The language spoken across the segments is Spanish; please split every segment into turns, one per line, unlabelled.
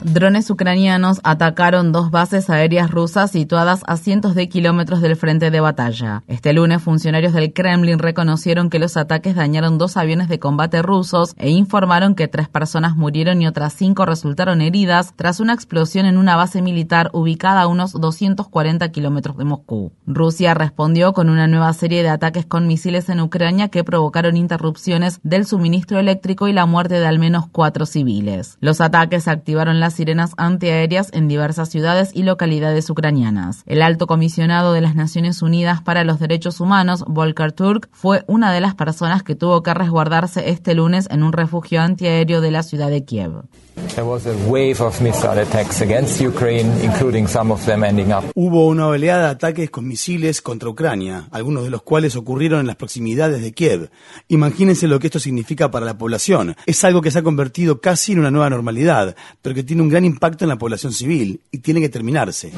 Drones ucranianos atacaron dos bases aéreas rusas situadas a cientos de kilómetros del frente de batalla. Este lunes, funcionarios del Kremlin reconocieron que los ataques dañaron dos aviones de combate rusos e informaron que tres personas murieron y otras cinco resultaron heridas tras una explosión en una base militar ubicada a unos 240 kilómetros de Moscú. Rusia respondió con una nueva serie de ataques con misiles en Ucrania que provocaron interrupciones del suministro eléctrico y la muerte de al menos cuatro civiles. Los ataques activaron sirenas antiaéreas en diversas ciudades y localidades ucranianas. El alto comisionado de las Naciones Unidas para los Derechos Humanos, Volker Turk, fue una de las personas que tuvo que resguardarse este lunes en un refugio antiaéreo de la ciudad de Kiev.
Hubo una oleada de ataques con misiles contra Ucrania, algunos de los cuales ocurrieron en las proximidades de Kiev. Imagínense lo que esto significa para la población. Es algo que se ha convertido casi en una nueva normalidad, pero que tiene un gran impacto en la población civil y tiene que terminarse.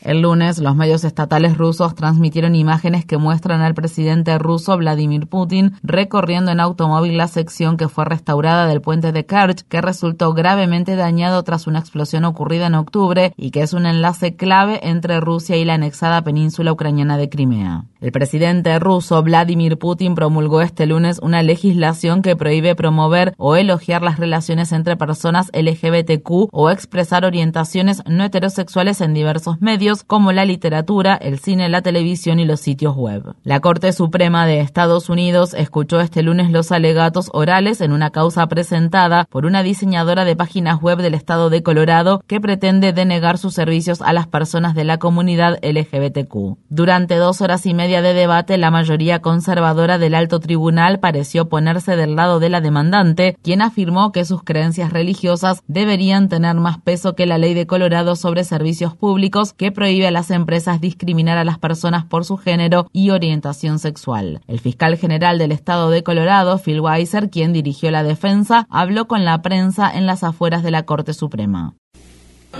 El lunes, los medios estatales rusos transmitieron imágenes que muestran al presidente ruso Vladimir Putin recorriendo en automóvil la sección que fue restaurada del puente de Kerch, que resultó gravemente dañado tras una explosión ocurrida en octubre y que es un enlace clave entre Rusia y la anexada península ucraniana de Crimea. El presidente ruso Vladimir Putin promulgó este lunes una legislación que prohíbe promover o elogiar las relaciones entre personas LGBTQ o expresar orientaciones no heterosexuales en diversos medios como la literatura, el cine, la televisión y los sitios web. La Corte Suprema de Estados Unidos escuchó este lunes los alegatos orales en una causa presentada por una diseñadora de páginas web del estado de Colorado que pretende denegar sus servicios a las personas de la comunidad LGBTQ. Durante dos horas y media de debate, la mayoría conservadora del alto tribunal pareció ponerse del lado de la demandante, quien afirmó que sus creencias religiosas deberían tener más peso que la ley de Colorado sobre servicios públicos que prohíbe a las empresas discriminar a las personas por su género y orientación sexual. El fiscal general del estado de Colorado, Phil Weiser, quien dirigió la defensa, habló con la prensa en las afueras de la Corte Suprema.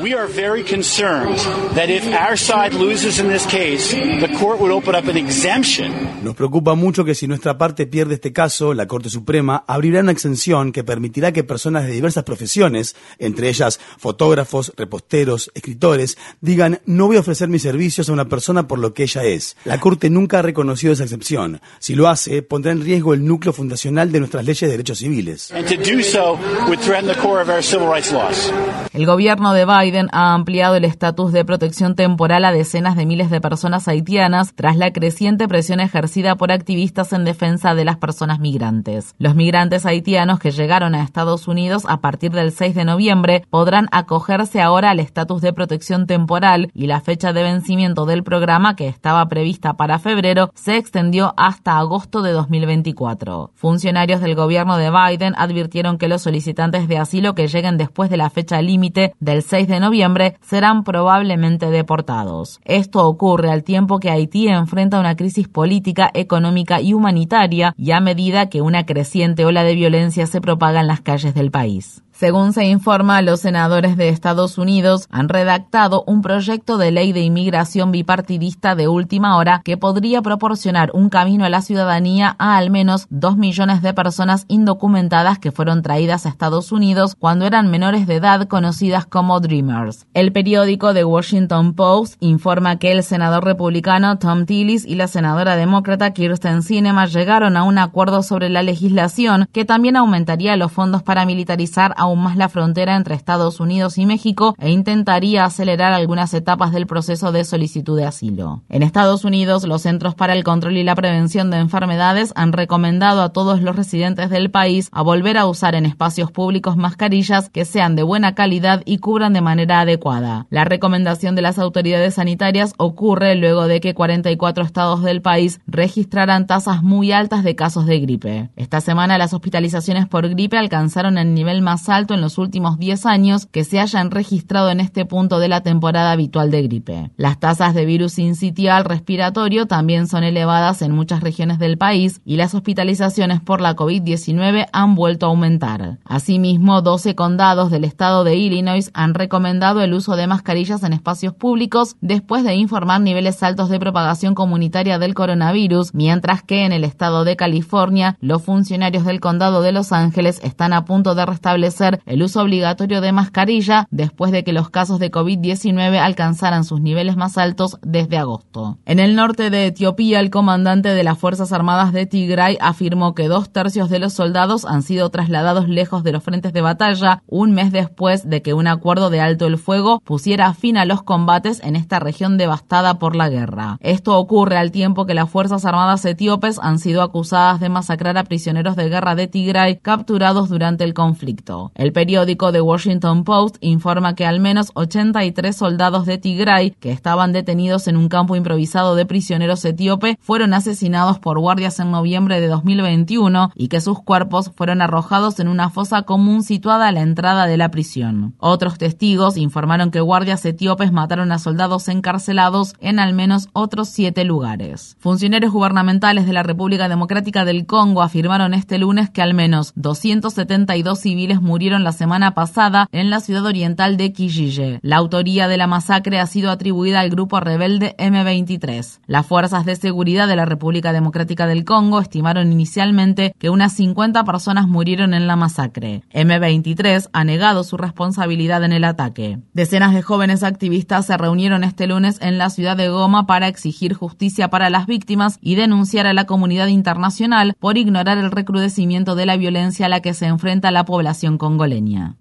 We are very concerned that if our side loses in this case, the court would open up an exemption.
Nos preocupa mucho que si nuestra parte pierde este caso, la Corte Suprema abrirá una exención que permitirá que personas de diversas profesiones, entre ellas fotógrafos, reposteros, escritores, digan no voy a ofrecer mis servicios a una persona por lo que ella es. La Corte nunca ha reconocido esa excepción. Si lo hace, pondrá en riesgo el núcleo fundacional de nuestras leyes de derechos civiles.
And to do so would threaten the core of our civil rights laws.
El gobierno de Biden ha ampliado el estatus de protección temporal a decenas de miles de personas haitianas tras la creciente presión ejercida por activistas en defensa de las personas migrantes. Los migrantes haitianos que llegaron a Estados Unidos a partir del 6 de noviembre podrán acogerse ahora al estatus de protección temporal y la fecha de vencimiento del programa que estaba prevista para febrero se extendió hasta agosto de 2024. Funcionarios del gobierno de Biden advirtieron que los solicitantes de asilo que lleguen después de la fecha límite del 6 de noviembre serán probablemente deportados. Esto ocurre al tiempo que Haití enfrenta una crisis política, económica y humanitaria y a medida que una creciente ola de violencia se propaga en las calles del país. Según se informa, los senadores de Estados Unidos han redactado un proyecto de ley de inmigración bipartidista de última hora que podría proporcionar un camino a la ciudadanía a al menos dos millones de personas indocumentadas que fueron traídas a Estados Unidos cuando eran menores de edad conocidas como Dreamers. El periódico The Washington Post informa que el senador republicano Tom Tillis y la senadora demócrata Kirsten Sinema llegaron a un acuerdo sobre la legislación que también aumentaría los fondos para militarizar a aún más la frontera entre Estados Unidos y México e intentaría acelerar algunas etapas del proceso de solicitud de asilo. En Estados Unidos, los Centros para el Control y la Prevención de Enfermedades han recomendado a todos los residentes del país a volver a usar en espacios públicos mascarillas que sean de buena calidad y cubran de manera adecuada. La recomendación de las autoridades sanitarias ocurre luego de que 44 estados del país registraran tasas muy altas de casos de gripe. Esta semana las hospitalizaciones por gripe alcanzaron el nivel más alto en los últimos 10 años que se hayan registrado en este punto de la temporada habitual de gripe. Las tasas de virus sincitial respiratorio también son elevadas en muchas regiones del país y las hospitalizaciones por la COVID-19 han vuelto a aumentar. Asimismo, 12 condados del estado de Illinois han recomendado el uso de mascarillas en espacios públicos después de informar niveles altos de propagación comunitaria del coronavirus, mientras que en el estado de California los funcionarios del condado de Los Ángeles están a punto de restablecer el uso obligatorio de mascarilla después de que los casos de COVID-19 alcanzaran sus niveles más altos desde agosto. En el norte de Etiopía, el comandante de las Fuerzas Armadas de Tigray afirmó que dos tercios de los soldados han sido trasladados lejos de los frentes de batalla un mes después de que un acuerdo de alto el fuego pusiera fin a los combates en esta región devastada por la guerra. Esto ocurre al tiempo que las Fuerzas Armadas etíopes han sido acusadas de masacrar a prisioneros de guerra de Tigray capturados durante el conflicto. El periódico The Washington Post informa que al menos 83 soldados de Tigray que estaban detenidos en un campo improvisado de prisioneros etíope fueron asesinados por guardias en noviembre de 2021 y que sus cuerpos fueron arrojados en una fosa común situada a la entrada de la prisión. Otros testigos informaron que guardias etíopes mataron a soldados encarcelados en al menos otros siete lugares. Funcionarios gubernamentales de la República Democrática del Congo afirmaron este lunes que al menos 272 civiles murieron la semana pasada en la ciudad oriental de Kijiji. La autoría de la masacre ha sido atribuida al grupo rebelde M23. Las fuerzas de seguridad de la República Democrática del Congo estimaron inicialmente que unas 50 personas murieron en la masacre. M23 ha negado su responsabilidad en el ataque. Decenas de jóvenes activistas se reunieron este lunes en la ciudad de Goma para exigir justicia para las víctimas y denunciar a la comunidad internacional por ignorar el recrudecimiento de la violencia a la que se enfrenta la población congoleña.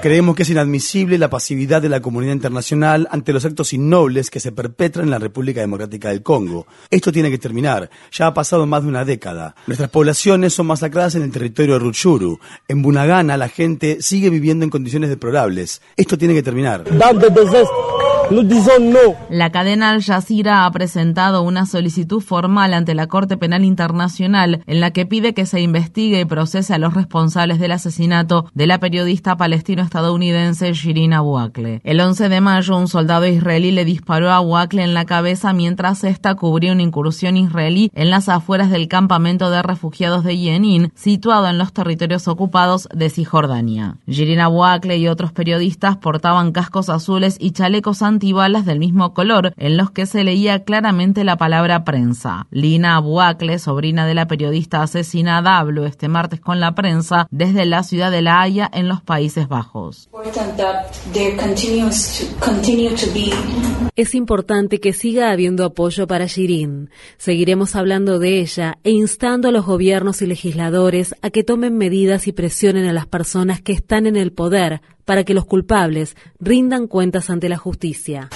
Creemos que es inadmisible la pasividad de la comunidad internacional ante los actos innobles que se perpetran en la República Democrática del Congo. Esto tiene que terminar. Ya ha pasado más de una década. Nuestras poblaciones son masacradas en el territorio de Rutshuru. En Bunagana la gente sigue viviendo en condiciones deplorables. Esto tiene que terminar.
La cadena Al Jazeera ha presentado una solicitud formal ante la Corte Penal Internacional en la que pide que se investigue y procese a los responsables del asesinato de la periodista palestino-estadounidense Shirin Abu Akleh. El 11 de mayo, un soldado israelí le disparó a Abu Akleh en la cabeza mientras esta cubría una incursión israelí en las afueras del campamento de refugiados de Yenin, situado en los territorios ocupados de Cisjordania. Shirin Abu Akleh y otros periodistas portaban cascos azules y chalecos antibalas del mismo color, en los que se leía claramente la palabra prensa. Lina Abuacle, sobrina de la periodista asesinada, habló este martes con la prensa desde la ciudad de La Haya, en los Países Bajos.
Es importante que siga habiendo apoyo para Shirin. Seguiremos hablando de ella e instando a los gobiernos y legisladores a que tomen medidas y presionen a las personas que están en el poder para que los culpables rindan cuentas ante la justicia.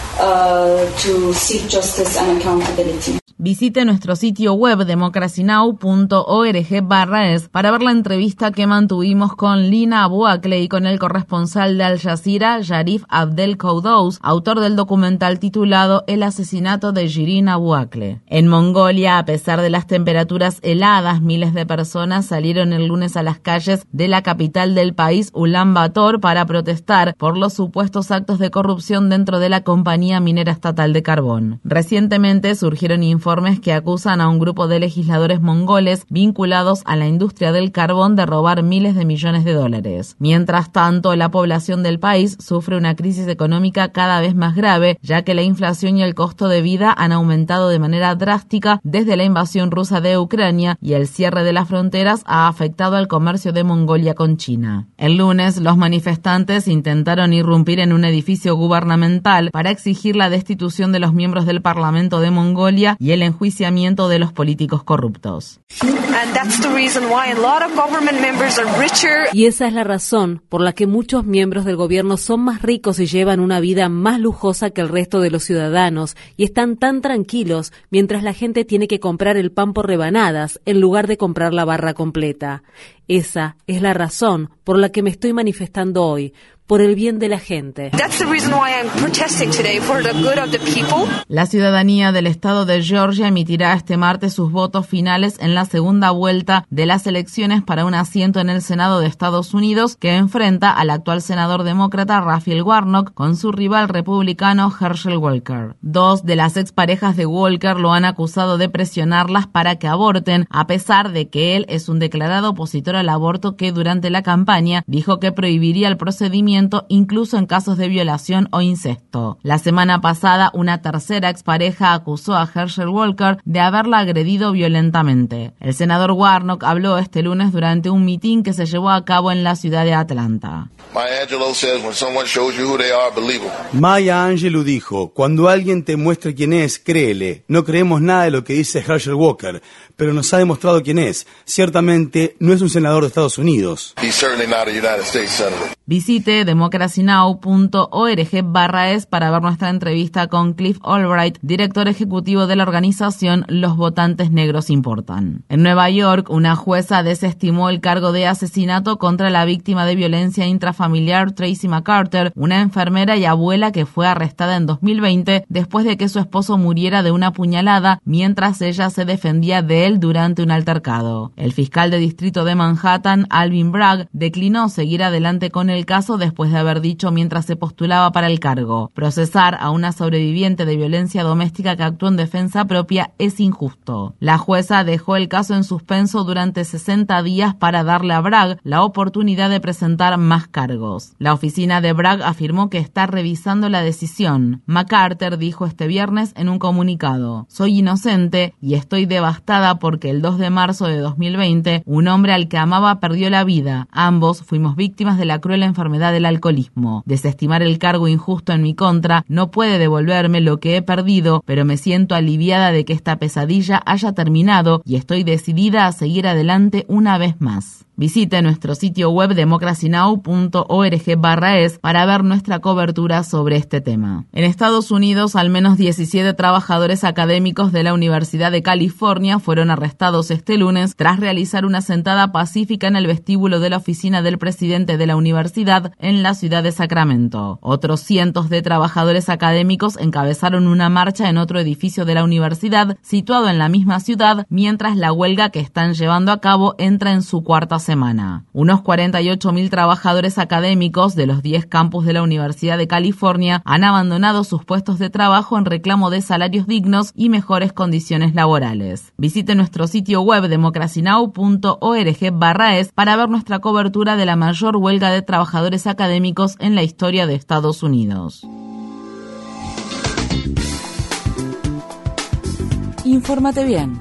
Visite nuestro sitio web democracynow.org barra es para ver la entrevista que mantuvimos con Lina Abuakle y con el corresponsal de Al Jazeera, Yarif Abdel Koudous, autor del documental titulado El asesinato de Shirin Abuakle. En Mongolia, a pesar de las temperaturas heladas, miles de personas salieron el lunes a las calles de la capital del país, Ulan Bator, para protestar por los supuestos actos de corrupción dentro de la compañía minera estatal de carbón. Recientemente surgieron informes que acusan a un grupo de legisladores mongoles vinculados a la industria del carbón de robar miles de millones de dólares. Mientras tanto, la población del país sufre una crisis económica cada vez más grave, ya que la inflación y el costo de vida han aumentado de manera drástica desde la invasión rusa de Ucrania y el cierre de las fronteras ha afectado al comercio de Mongolia con China. El lunes, los manifestantes intentaron irrumpir en un edificio gubernamental para exigir exigir la destitución de los miembros del Parlamento de Mongolia y el enjuiciamiento de los políticos corruptos.
Y esa es la razón por la que muchos miembros del gobierno son más ricos y llevan una vida más lujosa que el resto de los ciudadanos y están tan tranquilos mientras la gente tiene que comprar el pan por rebanadas en lugar de comprar la barra completa. Esa es la razón por la que me estoy manifestando hoy, por el bien de la gente.
La ciudadanía del estado de Georgia emitirá este martes sus votos finales en la segunda vuelta de las elecciones para un asiento en el Senado de Estados Unidos que enfrenta al actual senador demócrata Raphael Warnock con su rival republicano Herschel Walker. Dos de las exparejas de Walker lo han acusado de presionarlas para que aborten, a pesar de que él es un declarado opositor al aborto que durante la campaña dijo que prohibiría el procedimiento incluso en casos de violación o incesto. La semana pasada, una tercera expareja acusó a Herschel Walker de haberla agredido violentamente. El senador Warnock habló este lunes durante un mitin que se llevó a cabo en la ciudad de Atlanta.
Maya Angelou dijo, cuando alguien te muestre quién es, créele. No creemos nada de lo que dice Herschel Walker, pero nos ha demostrado quién es. Ciertamente no es un senador de Estados Unidos.
Visite democracynow.org barra es para ver nuestra entrevista con Cliff Albright, director ejecutivo de la organización Los Votantes Negros Importan. En Nueva York, una jueza desestimó el cargo de asesinato contra la víctima de violencia intrafamiliar Tracy McCarter, una enfermera y abuela que fue arrestada en 2020 después de que su esposo muriera de una puñalada mientras ella se defendía de él durante un altercado. El fiscal de distrito de Manhattan, Alvin Bragg, declinó seguir adelante con el caso después de haber dicho mientras se postulaba para el cargo. Procesar a una sobreviviente de violencia doméstica que actuó en defensa propia es injusto. La jueza dejó el caso en suspenso durante 60 días para darle a Bragg la oportunidad de presentar más cargos. La oficina de Bragg afirmó que está revisando la decisión. McCarter dijo este viernes en un comunicado, soy inocente y estoy devastada porque el 2 de marzo de 2020 un hombre al que amaba perdió la vida. Ambos fuimos víctimas de la cruel enfermedad del alcoholismo. Desestimar el cargo injusto en mi contra no puede devolverme lo que he perdido, pero me siento aliviada de que esta pesadilla haya terminado y estoy decidida a seguir adelante una vez más. Visite nuestro sitio web democracynow.org es para ver nuestra cobertura sobre este tema. En Estados Unidos, al menos 17 trabajadores académicos de la Universidad de California fueron arrestados este lunes tras realizar una sentada pacífica en el vestíbulo de la oficina del presidente de la universidad en la ciudad de Sacramento. Otros cientos de trabajadores académicos encabezaron una marcha en otro edificio de la universidad situado en la misma ciudad mientras la huelga que están llevando a cabo entra en su cuarta semana semana. Unos 48.000 trabajadores académicos de los 10 campus de la Universidad de California han abandonado sus puestos de trabajo en reclamo de salarios dignos y mejores condiciones laborales. Visite nuestro sitio web democracynow.org barra es para ver nuestra cobertura de la mayor huelga de trabajadores académicos en la historia de Estados Unidos.
Infórmate bien